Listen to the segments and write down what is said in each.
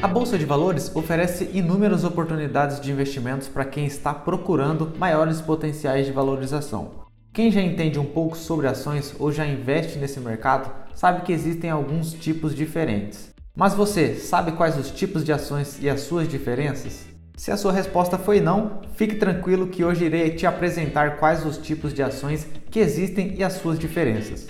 A Bolsa de Valores oferece inúmeras oportunidades de investimentos para quem está procurando maiores potenciais de valorização. Quem já entende um pouco sobre ações ou já investe nesse mercado sabe que existem alguns tipos diferentes. Mas você sabe quais os tipos de ações e as suas diferenças? Se a sua resposta foi não, fique tranquilo que hoje irei te apresentar quais os tipos de ações que existem e as suas diferenças.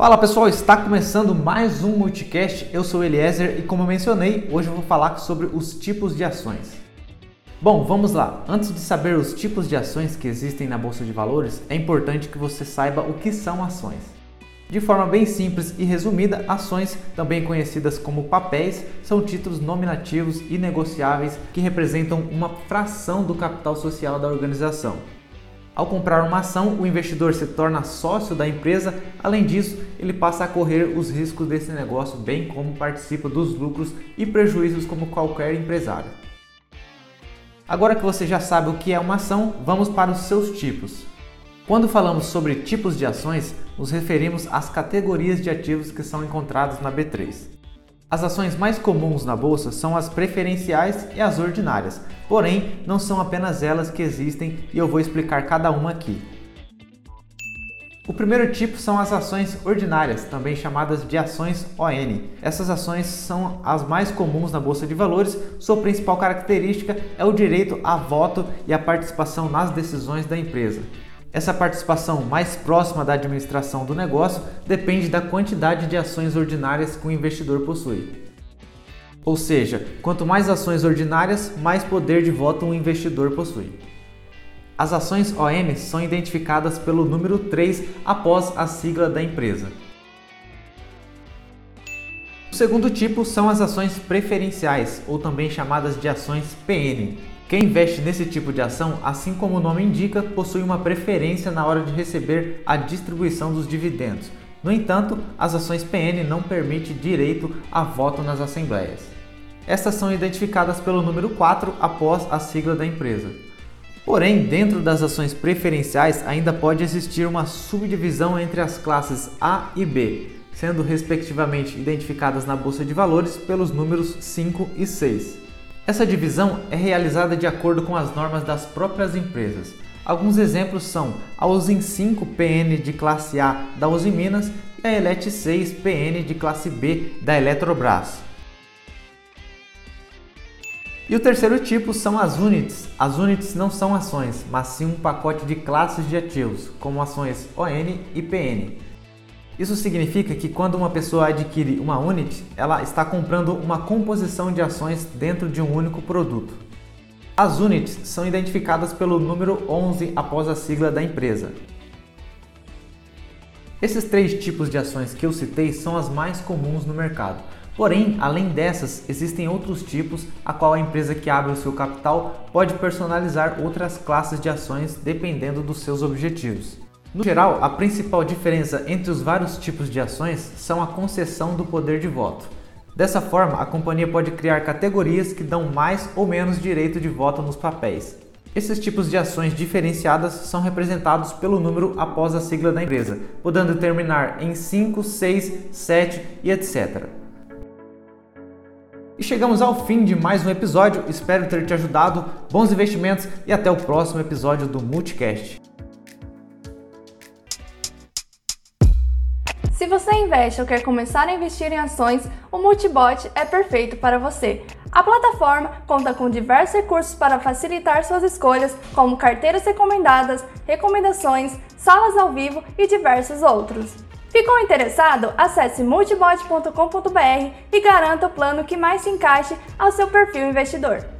Fala pessoal, está começando mais um Multicast. Eu sou Eliezer e como eu mencionei, hoje eu vou falar sobre os tipos de ações. Bom, vamos lá. Antes de saber os tipos de ações que existem na bolsa de valores, é importante que você saiba o que são ações. De forma bem simples e resumida, ações, também conhecidas como papéis, são títulos nominativos e negociáveis que representam uma fração do capital social da organização. Ao comprar uma ação, o investidor se torna sócio da empresa. Além disso, ele passa a correr os riscos desse negócio, bem como participa dos lucros e prejuízos como qualquer empresário. Agora que você já sabe o que é uma ação, vamos para os seus tipos. Quando falamos sobre tipos de ações, nos referimos às categorias de ativos que são encontrados na B3. As ações mais comuns na bolsa são as preferenciais e as ordinárias, porém, não são apenas elas que existem e eu vou explicar cada uma aqui. O primeiro tipo são as ações ordinárias, também chamadas de ações ON. Essas ações são as mais comuns na bolsa de valores. Sua principal característica é o direito a voto e a participação nas decisões da empresa. Essa participação mais próxima da administração do negócio depende da quantidade de ações ordinárias que o investidor possui. Ou seja, quanto mais ações ordinárias, mais poder de voto um investidor possui. As ações OM são identificadas pelo número 3 após a sigla da empresa. O segundo tipo são as ações preferenciais, ou também chamadas de ações PN. Quem investe nesse tipo de ação, assim como o nome indica, possui uma preferência na hora de receber a distribuição dos dividendos. No entanto, as ações PN não permitem direito a voto nas assembleias. Estas são identificadas pelo número 4 após a sigla da empresa. Porém, dentro das ações preferenciais ainda pode existir uma subdivisão entre as classes A e B, sendo respectivamente identificadas na bolsa de valores pelos números 5 e 6. Essa divisão é realizada de acordo com as normas das próprias empresas. Alguns exemplos são a Usim 5 PN de classe A da Uzi Minas e a Elet 6 PN de classe B da Eletrobras. E o terceiro tipo são as units. As units não são ações, mas sim um pacote de classes de ativos, como ações ON e PN. Isso significa que quando uma pessoa adquire uma unit, ela está comprando uma composição de ações dentro de um único produto. As units são identificadas pelo número 11 após a sigla da empresa. Esses três tipos de ações que eu citei são as mais comuns no mercado. Porém, além dessas, existem outros tipos a qual a empresa que abre o seu capital pode personalizar outras classes de ações dependendo dos seus objetivos. No geral, a principal diferença entre os vários tipos de ações são a concessão do poder de voto. Dessa forma, a companhia pode criar categorias que dão mais ou menos direito de voto nos papéis. Esses tipos de ações diferenciadas são representados pelo número após a sigla da empresa, podendo terminar em 5, 6, 7 e etc. E chegamos ao fim de mais um episódio. Espero ter te ajudado. Bons investimentos e até o próximo episódio do Multicast. Se você investe ou quer começar a investir em ações, o Multibot é perfeito para você. A plataforma conta com diversos recursos para facilitar suas escolhas, como carteiras recomendadas, recomendações, salas ao vivo e diversos outros. Ficou interessado? Acesse multibot.com.br e garanta o plano que mais se encaixe ao seu perfil investidor.